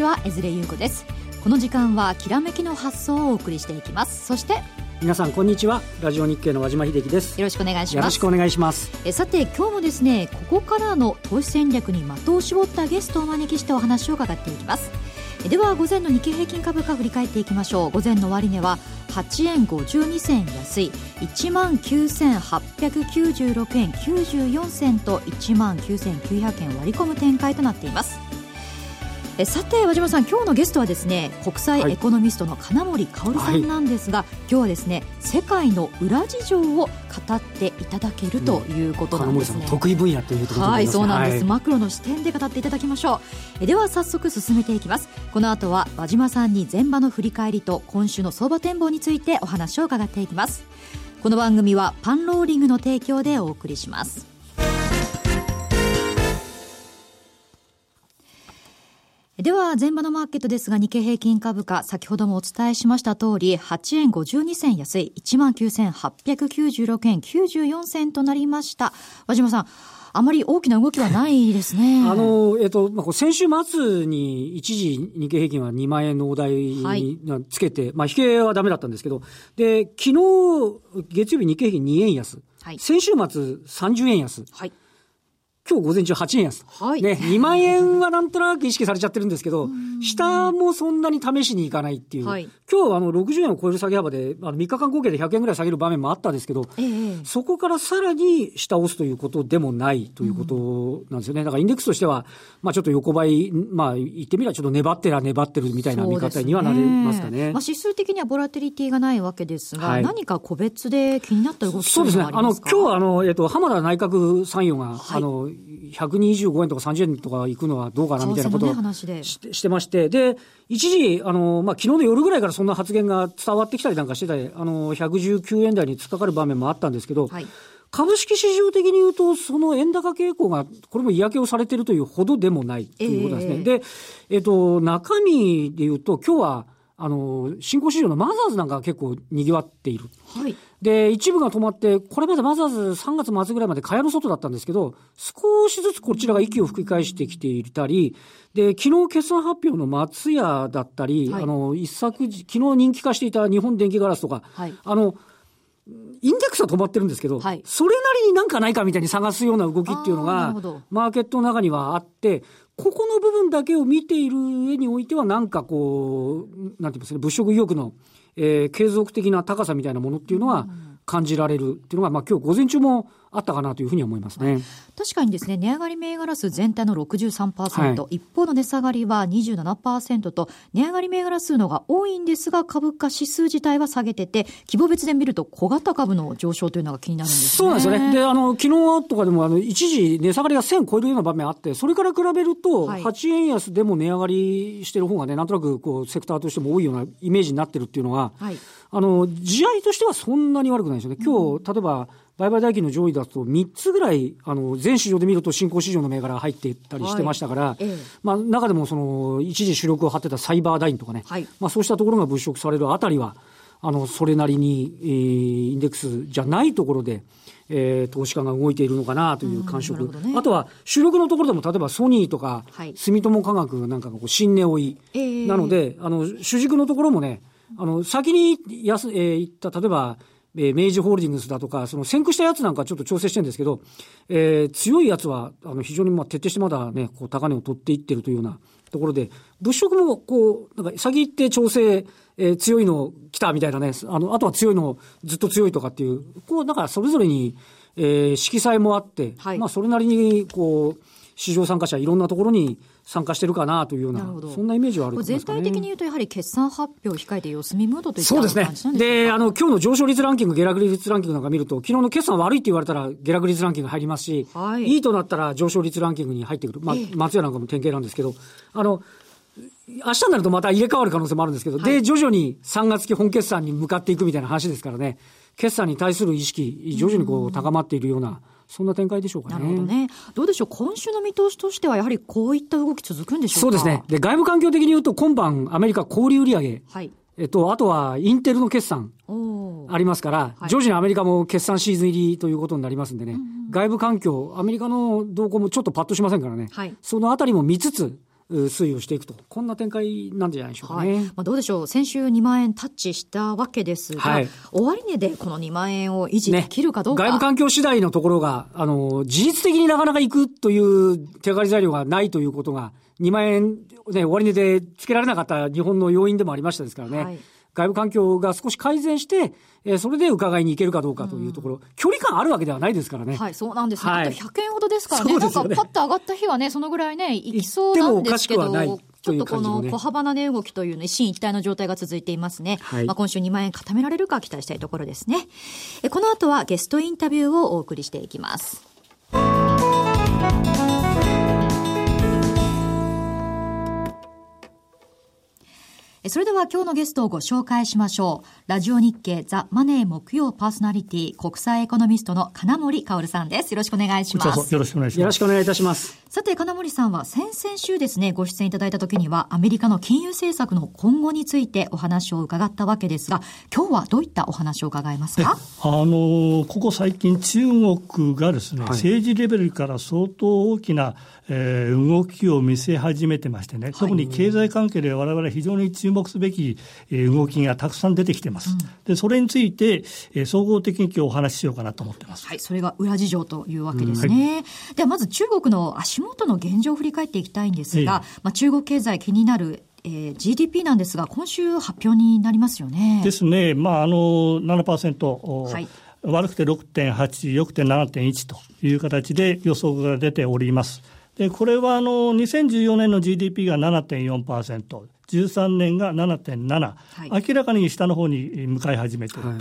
にちは江連優子です。この時間はきらめきの発想をお送りしていきます。そして皆さんこんにちは。ラジオ日経の和島秀樹です。よろしくお願いします。よろしくお願いします。えさて今日もですねここからの投資戦略に的を絞ったゲストをお招きしてお話を伺っていきます。では午前の日経平均株価振り返っていきましょう。午前の終値は8円52銭安い。1万9896円94銭と1万9900円割り込む展開となっていますえさて和島さん今日のゲストはですね国際エコノミストの金森薫さんなんですが、はい、今日はですね世界の裏事情を語っていただけるということなんですね、うん、得意分野ということはいそうなんです、はい、マクロの視点で語っていただきましょう。えでは早速進めていきます。この後は和島さんに前場の振り返りと今週の相場展望についてお話を伺っていきます。この番組はパンローリングの提供でお送りしますでは、前場のマーケットですが、日経平均株価、先ほどもお伝えしました通り、8円52銭安い、19,896円94銭となりました。和島さん、あまり大きな動きはないですね。あの、えっ、と、まあ、先週末に一時日経平均は2万円のお題につけて、はい、まあ、引けはダメだったんですけど、で、昨日、月曜日日経平均2円安。はい、先週末30円安。はい今日午前中8円安。はい。ね、2万円はなんとなく意識されちゃってるんですけど、下もそんなに試しにいかないっていう。はい、今日はあの60円を超える下げ幅で、あの3日間合計で100円ぐらい下げる場面もあったんですけど、えー、そこからさらに下押すということでもないということなんですよね。だからインデックスとしては、まあちょっと横ばい、まあ言ってみればちょっと粘ってら粘ってるみたいな見方にはなりますかね。ねまあ指数的にはボラテリティがないわけですが、はい、何か個別で気になった動きそうですね。あの、今日あの、えっ、と、浜田内閣参与が、はい、あの、125円とか30円とか行くのはどうかなみたいなことをし,、してまして、で、一時、あの、まあ、昨日の夜ぐらいからそんな発言が伝わってきたりなんかしてて、あの、119円台に突っかかる場面もあったんですけど、はい、株式市場的に言うと、その円高傾向が、これも嫌気をされてるというほどでもないということですね。えー、で、えっ、と、中身で言うと、今日は、あの、新興市場のマザーズなんかが結構賑わっている。はい。で、一部が止まって、これまでマザーズ3月末ぐらいまで蚊帳の外だったんですけど、少しずつこちらが息を吹き返してきていたり、で、昨日決算発表の松屋だったり、はい、あの、一昨日、昨日人気化していた日本電気ガラスとか、はい、あの、インデックスは止まってるんですけど、はい、それなりになんかないかみたいに探すような動きっていうのが、マーケットの中にはあって、ここの部分だけを見ている上においては、なんかこう、なんて言いますかね、物色意欲の、えー、継続的な高さみたいなものっていうのは感じられるっていうのが、まあ今日午前中もあったかなというふうに思いますね。確かにですね、値上がり銘柄数全体の63%、はい、一方の値下がりは27%と、値上がり銘柄数のが多いんですが、株価指数自体は下げてて、規模別で見ると小型株の上昇というのが気になるんですね。そうなんですよね。で、あの、昨日とかでも、あの、一時値下がりが1000超えるような場面あって、それから比べると、8円安でも値上がりしてる方がね、なんとなくこう、セクターとしても多いようなイメージになってるっていうのは、はい、あの、地合いとしてはそんなに悪くないですよね。今日、例えば、売買代金の上位だと3つぐらい、あの、全市場で見ると新興市場の銘柄が入っていったりしてましたから、はい、まあ、中でもその、一時主力を張ってたサイバーダインとかね、はい、まあ、そうしたところが物色されるあたりは、あの、それなりに、えー、インデックスじゃないところで、えー、投資家が動いているのかなという感触。ね、あとは、主力のところでも、例えばソニーとか、はい、住友化学なんかがこう新値追い、えー、なので、あの、主軸のところもね、あの、先に安、えー、言った、例えば、えー、明治ホールディングスだとか、その先駆したやつなんかちょっと調整してるんですけど、えー、強いやつは、あの、非常にまあ徹底してまだね、こう、高値を取っていってるというようなところで、物色も、こう、なんか、先行って調整、えー、強いの来たみたいなね、あの、あとは強いのずっと強いとかっていう、こう、だからそれぞれに、えー、色彩もあって、はい、まあ、それなりに、こう、市場参加者いろんなところに参加してるかなというような、そんなイメージはある、ね、全体的に言うと、やはり決算発表を控えて様子見ムードといった感じなんですね。で、あの、今日の上昇率ランキング、下落率ランキングなんか見ると、昨日の決算悪いって言われたら下落率ランキング入りますし、はい、いいとなったら上昇率ランキングに入ってくる。まあ、松屋なんかも典型なんですけど、あの、明日になるとまた入れ替わる可能性もあるんですけど、はい、で、徐々に3月期本決算に向かっていくみたいな話ですからね、決算に対する意識、徐々にこう高まっているような、そんな展開でしょうかね。なるほどね。どうでしょう、今週の見通しとしては、やはりこういった動き続くんでしょうそうですね。で、外部環境的に言うと、今晩、アメリカ小売売上。はい。えっと、あとは、インテルの決算。ありますから、はい、徐々にアメリカも決算シーズン入りということになりますんでね、うんうん、外部環境、アメリカの動向もちょっとパッとしませんからね、はい、そのあたりも見つつ、推移をしていくと、こんな展開なんじゃないでしょうかね。はい、まあ、どうでしょう、先週2万円タッチしたわけですが、はい、終値でこの2万円を維持できるかどうか、ね、外部環境次第のところが、あの、事実的になかなか行くという手がかり材料がないということが、2万円、ね、終値でつけられなかった日本の要因でもありましたですからね。はい外部環境が少し改善して、えー、それで伺いに行けるかどうかというところ、うん、距離感あるわけではないですからね。はい、そうなんですね。はい、100円ほどですからね。ねなんかパッと上がった日はね、そのぐらいね、行きそうなんですけど。ちょっとこの小幅な値動きというの一進一退の状態が続いていますね。はい、まあ今週2万円固められるか期待したいところですね。えこの後はゲストインタビューをお送りしていきます。それでは今日のゲストをご紹介しましょう。ラジオ日経ザ・マネー木曜パーソナリティ国際エコノミストの金森薫さんです。よろしくお願いします。よろしくお願いします。よろしくお願いいたします。さて、金森さんは先々週ですね、ご出演いただいた時にはアメリカの金融政策の今後についてお話を伺ったわけですが、今日はどういったお話を伺いますか？あの、ここ最近中国がですね、はい、政治レベルから相当大きなえー、動きを見せ始めてましてね、特に経済関係でわれわれ非常に注目すべき、えー、動きがたくさん出てきてます。うん、で、それについて、えー、総合的に今日お話ししようかなと思ってます。はい、それが裏事情というわけですね。うんはい、ではまず中国の足元の現状を振り返っていきたいんですが、えー、まあ、中国経済気になるえー、GDP なんですが、今週発表になりますよね。ですね、まあ、あの7%、はい、悪くて6.8、良くて7.1という形で予想が出ております。でこれはあの2014年の GDP が7.4%、13年が7.7、はい、明らかに下の方に向かい始めていると。はい、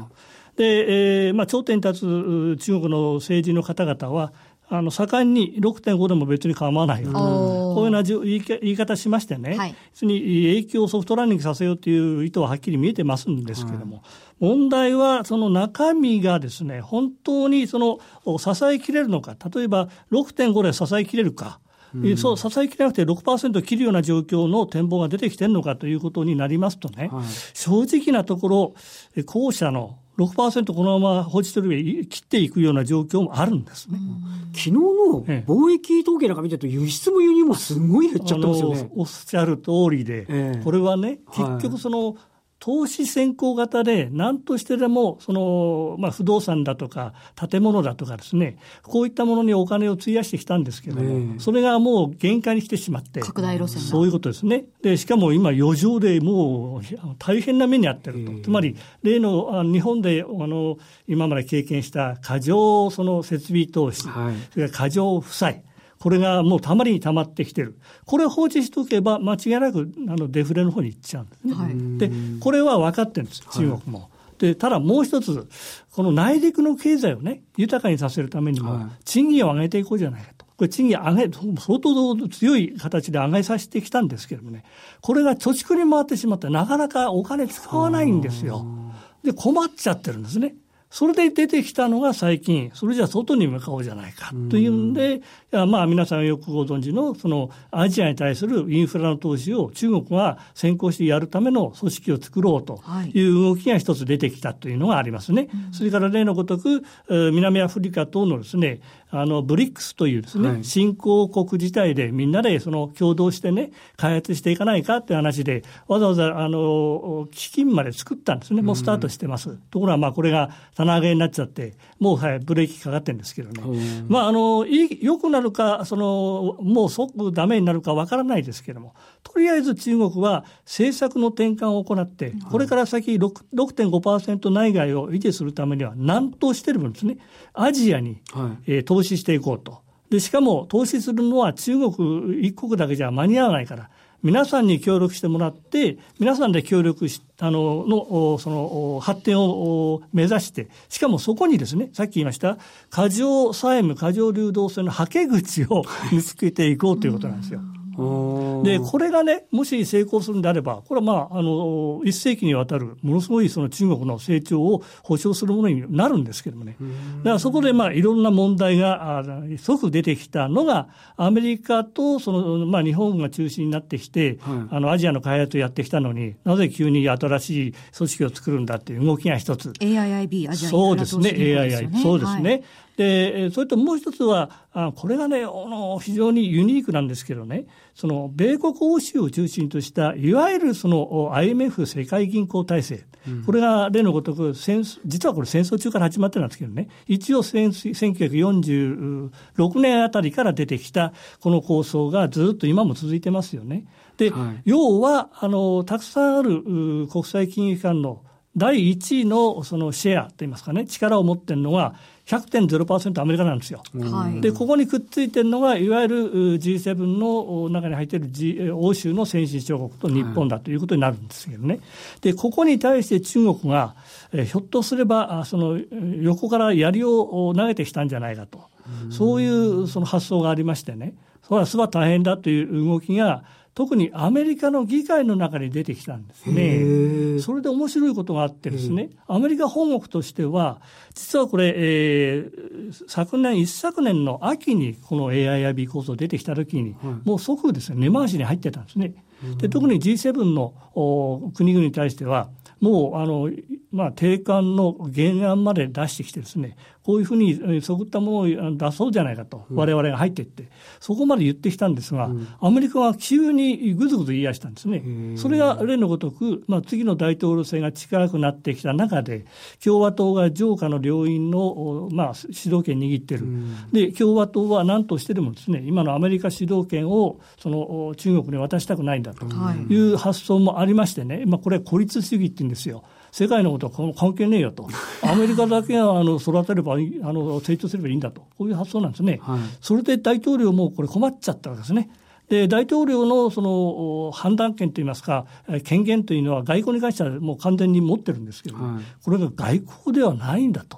で、えーまあ、頂点に立つ中国の政治の方々は、あの盛んに6.5でも別に構わないよ。こういうような言い方しましてね、はい、に影響をソフトランニングさせようという意図ははっきり見えてますんですけれども、はい、問題はその中身がですね本当にその支えきれるのか。例えば6.5で支えきれるか。うん、そう支えきれなくて6%切るような状況の展望が出てきてるのかということになりますとね、はい、正直なところ、後者の6%このまま放置する上切っていくような状況もあるんですね。昨日の貿易統計なんか見てると、輸出も輸入もすごい減っちゃってますよね。おっしゃる通りで、えー、これはね、結局その、投資先行型で何としてでもその、まあ、不動産だとか建物だとかですねこういったものにお金を費やしてきたんですけども、それがもう限界に来てしまって拡大路線そういうことですね。でしかも今余剰でもう大変な目に遭ってると、つまり例の日本であの今まで経験した過剰その設備投資、はい、それから過剰負債これがもうたまりにたまってきてる。これを放置しておけば、間違いなくあのデフレの方に行っちゃうんですね。はい、で、これは分かってるんです、中国も。はい、で、ただもう一つ、この内陸の経済をね、豊かにさせるためにも、賃金を上げていこうじゃないかと。これ賃金上げ、相当強い形で上げさせてきたんですけれどもね、これが貯蓄に回ってしまって、なかなかお金使わないんですよ。で、困っちゃってるんですね。それで出てきたのが最近、それじゃ外に向かおうじゃないか。というんで、いやまあ皆さんよくご存知の、そのアジアに対するインフラの投資を中国が先行してやるための組織を作ろうとい。う動きが一つ出てきたというのがありますね。それから例のごとく、南アフリカ等のですね、あの、ブリックスというですね、はい、新興国自体でみんなでその共同してね、開発していかないかっていう話で、わざわざあの、基金まで作ったんですね。もうスタートしてます。うん、ところがまあこれが棚上げになっちゃって、もうはい、ブレーキかかってるんですけどね。まああの、いい、良くなるか、その、もう即ダメになるかわからないですけども、とりあえず中国は政策の転換を行って、これから先6.5%内外を維持するためには何としてるんですね。アジアに、はい、えー、投資していこうと。で、しかも投資するのは中国一国だけじゃ間に合わないから、皆さんに協力してもらって、皆さんで協力し、あの、の、その、発展を目指して、しかもそこにですね、さっき言いました、過剰債務、過剰流動性のはけ口を見つけていこうということなんですよ。で、これがね、もし成功するんであれば、これはまあ、あの、一世紀にわたる、ものすごいその中国の成長を保障するものになるんですけどもね。だからそこでまあ、いろんな問題が即出てきたのが、アメリカとその、まあ、日本が中心になってきて、はい、あの、アジアの開発をやってきたのに、なぜ急に新しい組織を作るんだっていう動きが一つ。AIIB、アジアそうですね、AII。そうですね。はいで、それともう一つは、あこれがね、あの、非常にユニークなんですけどね、その、米国欧州を中心とした、いわゆるその IMF 世界銀行体制、うん、これが例のごとく戦、実はこれ戦争中から始まってるんですけどね、一応1946年あたりから出てきたこの構想がずっと今も続いてますよね。で、はい、要は、あの、たくさんある国際金融機関の第1位のそのシェアといいますかね、力を持ってるのが100.0%アメリカなんですよ。はい、で、ここにくっついてるのが、いわゆる G7 の中に入っている、G、欧州の先進諸国と日本だということになるんですけどね。で、ここに対して中国が、えひょっとすれば、その横から槍を投げてきたんじゃないかと。そういうその発想がありましてね。それはすば大変だという動きが、特にアメリカの議会の中に出てきたんですね。それで面白いことがあってですね、アメリカ本国としては、実はこれ、えー、昨年、一昨年の秋にこの AIIB 構想出てきたときに、もう即ですね、根回しに入ってたんですね。で特に G7 の国々に対しては、もうあの、まあ、定款の原案まで出してきてですね、こういうふうにそぐったものを出そうじゃないかと、われわれが入っていって、そこまで言ってきたんですが、うん、アメリカは急にぐずぐず言い出したんですね。それが例のごとく、まあ、次の大統領選が近くなってきた中で、共和党が上下の両院の、まあ、主導権握ってる、うん、で共和党は何としてでもですね、今のアメリカ主導権をその中国に渡したくないんだという発想もありましてね、まあ、これ、孤立主義って言うんですよ。世界のことは関係ねえよと、アメリカだけがあの育てればあの成長すればいいんだと、こういう発想なんですね、はい、それで大統領もこれ、困っちゃったわけですね。で大統領のその判断権といいますか、権限というのは外交に関してはもう完全に持ってるんですけど、はい、これが外交ではないんだと、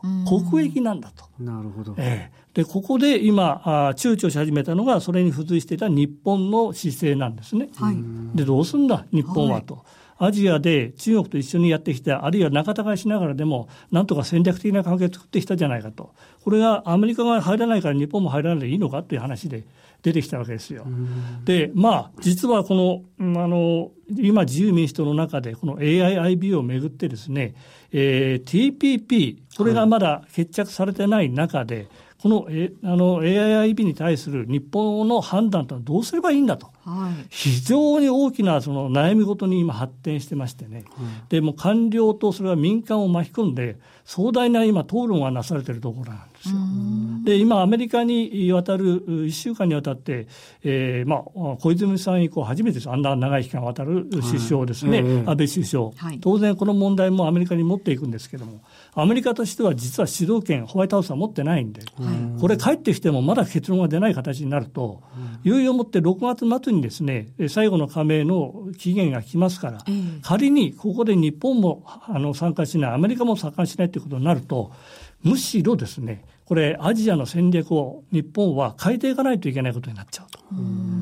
国益なんだと。なるほど、えー、でここで今あ、躊躇し始めたのが、それに付随していた日本の姿勢なんですね。はい、でどうすんだ、日本はと。はいアジアで中国と一緒にやってきた、あるいは仲違いしながらでも、なんとか戦略的な関係を作ってきたじゃないかと。これがアメリカが入らないから日本も入らないでいいのかという話で出てきたわけですよ。で、まあ、実はこの、あの、今自由民主党の中で、この AIIB をめぐってですね、えー、TPP、これがまだ決着されてない中で、はいこのあの AIIB に対する日本の判断とはどうすればいいんだと、はい、非常に大きなその悩み事に今発展してましてね、でも官僚とそれは民間を巻き込んで壮大な今討論がなされているところなんですよ。で今アメリカに渡る1週間にわたって、えーまあ、小泉さん以降初めてです。あんな長い期間渡る首相ですね、はい、安倍首相、はい、当然この問題もアメリカに持っていくんですけれどもアメリカとしては実は主導権、ホワイトハウスは持ってないんで、これ、帰ってきてもまだ結論が出ない形になると、いよいよもって6月末にですね最後の加盟の期限が来ますから、仮にここで日本もあの参加しない、アメリカも参加しないということになると、むしろですね、これ、アジアの戦略を日本は変えていかないといけないことになっちゃうと。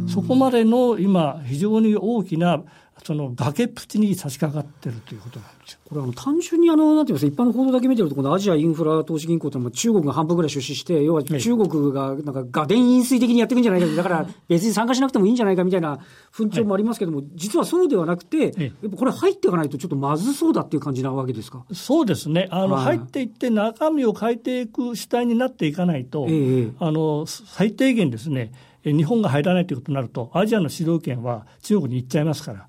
そこまでの今、非常に大きなその崖っぷちに差し掛かってるということなんですよ。これあの単純にあの、なんていうんですか、一般の報道だけ見てると、このアジアインフラ投資銀行っての中国が半分ぐらい出資して、要は中国がなんか画電飲水的にやっていくんじゃないか、だから別に参加しなくてもいいんじゃないかみたいな風潮もありますけども、はい、実はそうではなくて、やっぱこれ入っていかないとちょっとまずそうだっていう感じなわけですか？そうですね。あの、はい、入っていって中身を変えていく主体になっていかないと、ええ、あの、最低限ですね、日本が入らないということになると、アジアの主導権は中国に行っちゃいますから、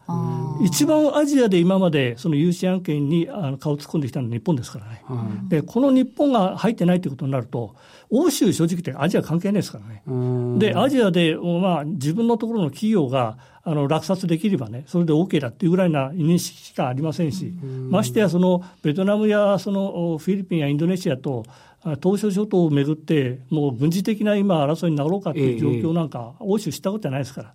一番アジアで今までその融資案件にあの顔突っ込んできたのは日本ですからね、でこの日本が入ってないということになると、欧州、正直言ってアジア関係ないですからね、でアジアで、まあ、自分のところの企業があの落札できればね、それで OK だっていうぐらいな認識しかありませんし、ましてやそのベトナムやそのフィリピンやインドネシアと、東証諸島をめぐって、もう軍事的な今、争いになろうかっていう状況なんか、欧州したことはないですから、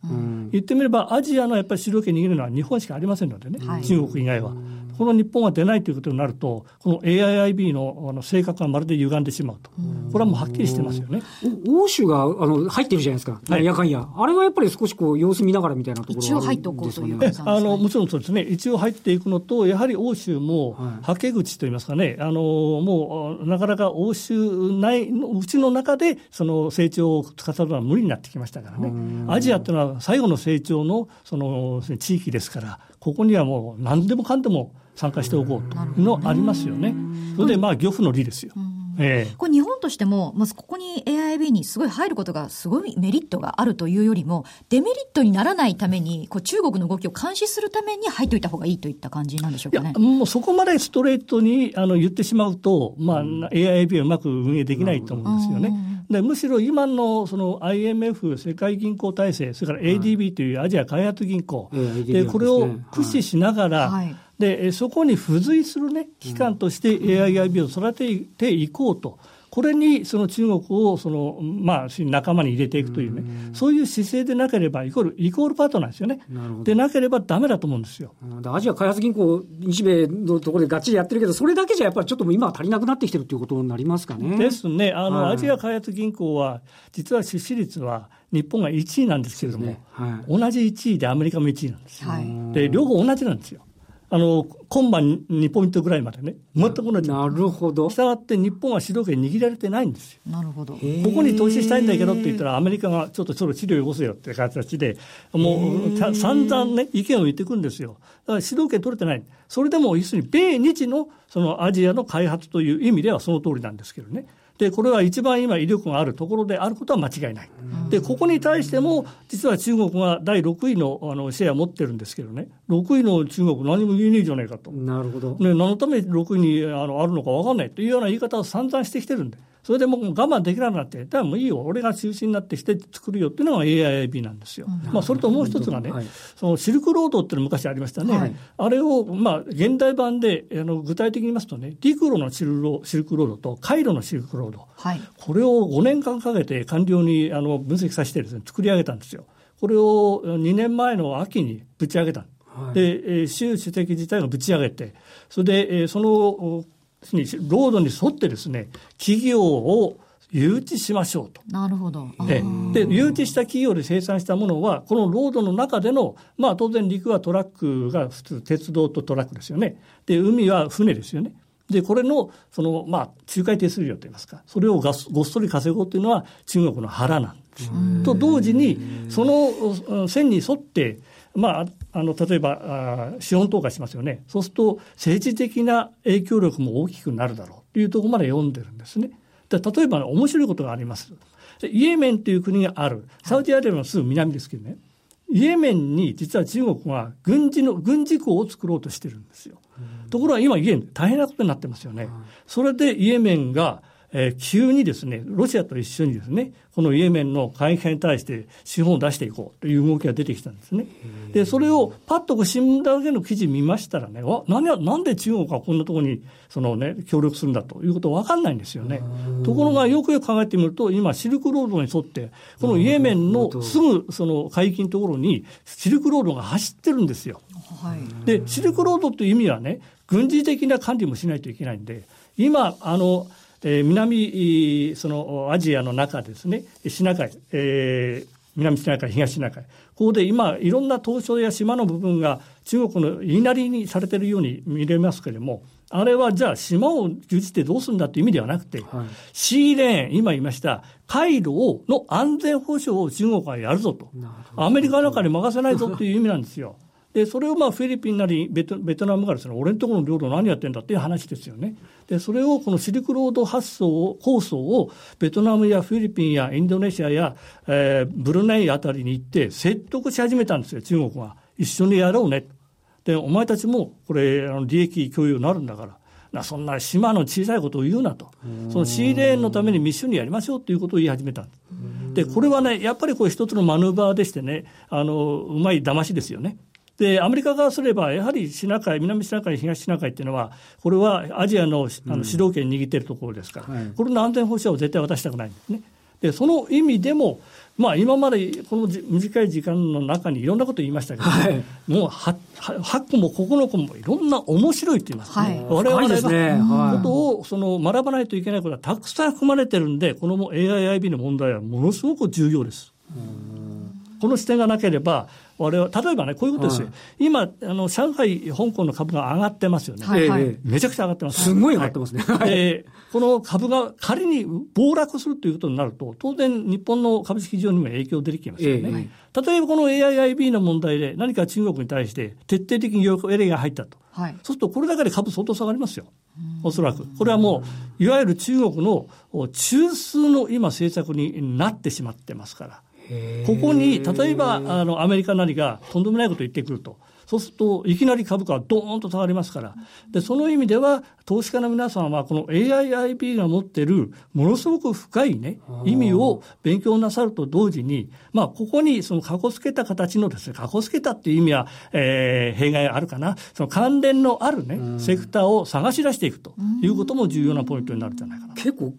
言ってみれば、アジアのやっぱり主導権握るのは日本しかありませんのでね、中国以外は。この日本が出ないということになると、この AIIB のあの性格がまるで歪んでしまうと、これはもうはっきりしてますよね。欧州があの入ってるじゃないですか、はい、やかんや、あれはやっぱり少しこう様子見ながらみたいなところ一応入っておこうというあのもちろんそうですね、一応入っていくのと、やはり欧州も、はけ口といいますかね、あのもうなかなか欧州内のうちの中で、その成長を司るのは無理になってきましたからね、アジアっていうのは最後の成長のその地域ですから、ここにはもう何でもかんでも参加しておこうというのありますよね。それでまあ漁夫の利ですよ。えー、これ日本としても、まずここに AIB にすごい入ることがすごいメリットがあるというよりも、デメリットにならないために、こう中国の動きを監視するために入っておいた方がいいといった感じなんでしょうかね。もうそこまでストレートにあの言ってしまうと、まあ、うん、AIB はうまく運営できないと思うんですよね。でむしろ今のその IMF、世界銀行体制、それから ADB というアジア開発銀行、はい、でこれを駆使しながら、はい、でそこに付随する、ね、機関として AIIB を育てていこうと。これにその中国をその、まあ、仲間に入れていくというね、うそういう姿勢でなければイコール、イコールパートナーですよね。でなければだめだと思うんですよ。アジア開発銀行、日米のところでがっちりやってるけど、それだけじゃやっぱりちょっと今は足りなくなってきてるということになりますかね。ですね。あの、はい、アジア開発銀行は、実は出資率は、日本が1位なんですけれども、ねはい、同じ1位でアメリカも1位なんです。はい、で、両方同じなんですよ。あの、今晩2ポイントぐらいまでね、全く同じ。なるほど。したがって日本は主導権握られてないんですよ。なるほど。ここに投資したいんだけどって言ったら、アメリカがちょっとそれ治療よこせよって形で、もう散々ね、意見を言っていくんですよ。だから主導権取れてない。それでも、要するに米日のそのアジアの開発という意味ではその通りなんですけどね。で、これは一番今威力があるところであることは間違いない。で、ここに対しても、実は中国が第6位のあのシェアを持ってるんですけどね、6位の中国何も言えねえじゃないかと。なるほど。ね、何のために6位にあのあるのか分かんないというような言い方を散々してきてるんで。それでもう我慢できなくなって、だもういいよ、俺が中心になってして作るよっていうのが AIIB なんですよ。うん、まあ、それともう一つがね、はい、そのシルクロードっていうの昔ありましたね、はい、あれを、まあ、現代版であの具体的に言いますとね、陸路のシルロシルクロードと回路のシルクロード、はい、これを5年間かけて官僚にあの分析させてですね、作り上げたんですよ。これを2年前の秋にぶち上げた。はい、で、習主席自体がぶち上げて、それで、そのにロードに沿ってですね企業を誘致しましょうと。なるほど。でで、誘致した企業で生産したものは、このロードの中での、まあ当然陸はトラックが普通、鉄道とトラックですよね。で、海は船ですよね。で、これの、その、まあ、仲介手数料といいますか、それをごっそり稼ごうというのは中国の腹なんです。と同時に、その線に沿って、まあ、あの例えばあ資本投下しますよね、そうすると政治的な影響力も大きくなるだろうというところまで読んでるんですね。で例えば、ね、面白いことがあります。イエメンという国がある、サウジアラビアのすぐ南ですけどね、イエメンに実は中国は軍事の軍事港を作ろうとしてるんですよ。ところが今、イエメン、大変なことになってますよね。それでイエメンがえー、急にですね、ロシアと一緒にですね、このイエメンの海兵に対して資本を出していこうという動きが出てきたんですね。で、それをパッと新聞だけの記事見ましたらね、わ何なんで中国がこんなところにその、ね、協力するんだということ分かんないんですよね。ところがよくよく考えてみると、今、シルクロードに沿って、このイエメンのすぐその海域のところにシルクロードが走ってるんですよ。はい、で、シルクロードという意味はね、軍事的な管理もしないといけないんで、今、あの、えー、南そのアジアの中ですね、シナ海、えー、南シナ海、東シナ海、ここで今、いろんな島嶼や島の部分が中国の言いなりにされているように見れますけれども、あれはじゃあ島を牛耳ってどうするんだという意味ではなくて、はい、シーレーン、今言いました、回路の安全保障を中国はやるぞと、アメリカなんかに任せないぞという意味なんですよ。でそれをまあフィリピンなりベトベトナムがですね俺のところの領土何やってんだっていう話ですよね。でそれをこのシルクロード発想を構想をベトナムやフィリピンやインドネシアや、えー、ブルネイあたりに行って説得し始めたんですよ中国は一緒にやろうねでお前たちもこれあの利益共有になるんだからなそんな島の小さいことを言うなと、そのシーレーンのために密集にやりましょうということを言い始めたんです。で、これはね、やっぱりこれ一つのマヌーバーでしてね、あの、うまい騙しですよね。で、アメリカ側すれば、やはりシナ海、南シナ海、東シナ海っていうのは、これはアジアのあの主導権握っているところですから、うんはい、これの安全保障を絶対渡したくないんですね。で、その意味でも、まあ、今までこの短い時間の中にいろんなこと言いましたけど、はい、もう 8, 8個も9個もいろんな面白いって言いますね。はい、我々がことをその学ばないといけないことはたくさん含まれてるんで、この AIIB の問題はものすごく重要です。この視点がなければ、我々例えばね、こういうことですよ、はい、今あの、上海、香港の株が上がってますよね、はい。はい、めちゃくちゃ上がってます、すごい上がってますね、はい、えー、この株が仮に暴落するということになると、当然、日本の株式市場にも影響出てきますよね。えー、例えばこの AIIB の問題で、何か中国に対して徹底的に要エが入ったと、はい、そうするとこれだけで株相当下がりますよ、おそらく。これはもう、いわゆる中国の中枢の今、政策になってしまってますから。ここに、例えば、あの、アメリカなりがとんでもないことを言ってくると。そうすると、いきなり株価はどーンと下がりますから。で、その意味では、投資家の皆さんは、この AIIB が持っている、ものすごく深いね、意味を勉強なさると同時に、まあ、ここに、その、かこつけた形のですね、かこつけたっていう意味は、えー、弊害あるかな。その関連のあるね、セクターを探し出していくということも重要なポイントになるんじゃないかな。結構、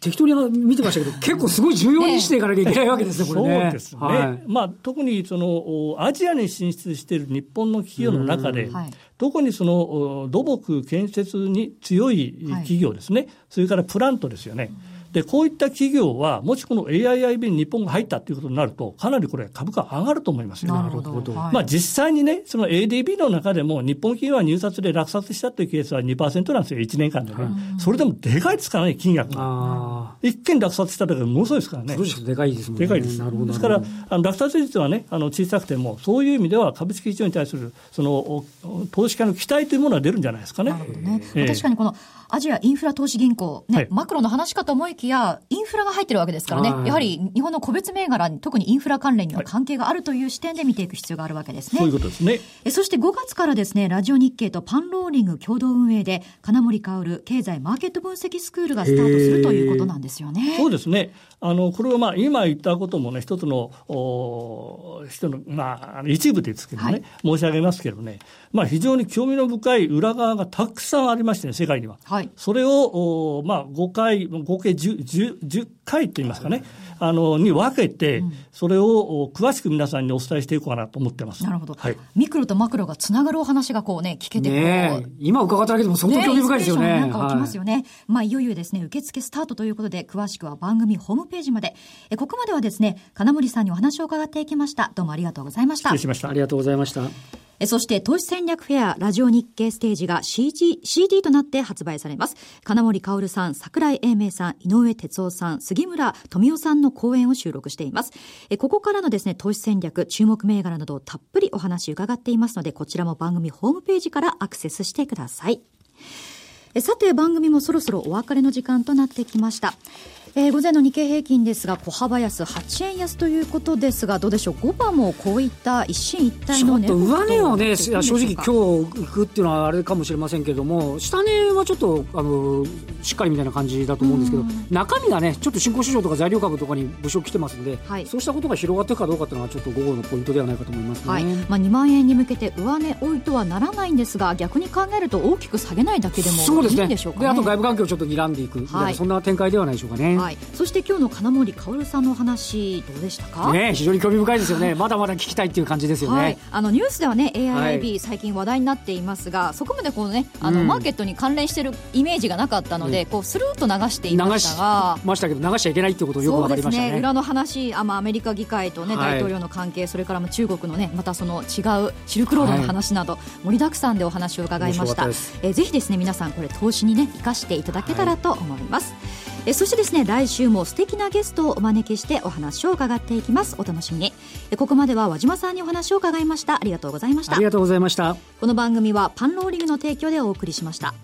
適当に見てましたけど、結構すごい重要にしていかなきゃいけないわけですね、これね。そうですね。はい、まあ、特に、その、アジアに進出している日本の企業の中で、特にその土木建設に強い企業ですね、はい、それからプラントですよね。うんで、こういった企業は、もしこの AIIB に日本が入ったということになると、かなりこれ、株価上がると思いますよ。なるほど。まあ、実際にね、その ADB の中でも、日本企業は入札で落札したというケースは2%なんですよ、1年間でね。それでもでかいですからね、金額が。一件落札しただけでものすごいですからね。でかいですもんね。でかいです。なるほど。ですから、あの落札率はね、あの小さくても、そういう意味では株式市場に対する、その、投資家の期待というものは出るんじゃないですかね。なるほどね。えー、確かにこの、アジアインフラ投資銀行、ね、はい、マクロの話かと思いきや、インフラが入ってるわけですからね、やはり日本の個別銘柄に、特にインフラ関連には関係があるという視点で見ていく必要があるわけですね。そういうことですね。えそして5月からですね、ラジオ日経とパンローリング共同運営で、金森薫経済マーケット分析スクールがスタートするということなんですよね。そうですね。あの、これはまあ、今言ったこともね、一つの、お人の、まあ、一部ですけどね、はい、申し上げますけどね、まあ、非常に興味の深い裏側がたくさんありましてね、世界には。はい、それを、まあ、5回、合計 10, 10, 10回といいますかね、あの、に分けて、それを詳しく皆さんにお伝えしていこうかなと思ってます。なるほど。はい、ミクロとマクロがつながるお話がこうね、聞けてね今伺っただけでも相当興味深いですよね。ねなんか起きますよね。はい、まあ、いよいよですね、受付スタートということで、詳しくは番組ホームページまで。えここまではですね、金森さんにお話を伺っていきました。どうもありがとうございました。失礼しました。ありがとうございました。そして投資戦略フェアラジオ日経ステージが CG CD となって発売されます。金森薫さん、桜井英明さん、井上哲夫さん、杉村富夫さんの講演を収録しています。ここからのですね、投資戦略、注目銘柄などをたっぷりお話伺っていますので、こちらも番組ホームページからアクセスしてください。さて番組もそろそろお別れの時間となってきました。えー、午前の日経平均ですが小幅安8円安ということですがどうでしょう？5番もこういった一進一退の値上値はね正直今日行くっていうのはあれかもしれませんけども下値はちょっとあのしっかりみたいな感じだと思うんですけど中身がねちょっと新興市場とか材料株とかに物色来てますんで、はい、そうしたことが広がっていくかどうかっていうのはちょっと午後のポイントではないかと思いますね、はい、まあ、2万円に向けて上値追いとはならないんですが逆に考えると大きく下げないだけでもいいんでしょうかね、ね、あと外部環境をちょっと睨んでいく。みたいな、そんな展開ではないでしょうかね、はい、そして今日の金森薫さんのお話どうでしたか？ね非常に興味深いですよね。まだまだ聞きたいっていう感じですよね、はい、あのニュースではねい、最近話題になっていますがそこまでこうねあの、うん、マーケットに関連しているイメージがなかったので、うん、こうスルーと流していましたが。ましたけど流しちゃいけないってことをよく分かりましたね、ね、裏の話あ、まあ、アメリカ議会とね大統領の関係、それからも中国のねまたその違うシルクロードの話など、盛りだくさんでお話を伺いました。えぜひですね皆さんこれ投資にね生かしていただけたらと思います、えそしてですね来週も素敵なゲストをお招きしてお話を伺っていきます。お楽しみに。えここまでは和島さんにお話を伺いました。ありがとうございました。ありがとうございました。この番組はパンローリングの提供でお送りしました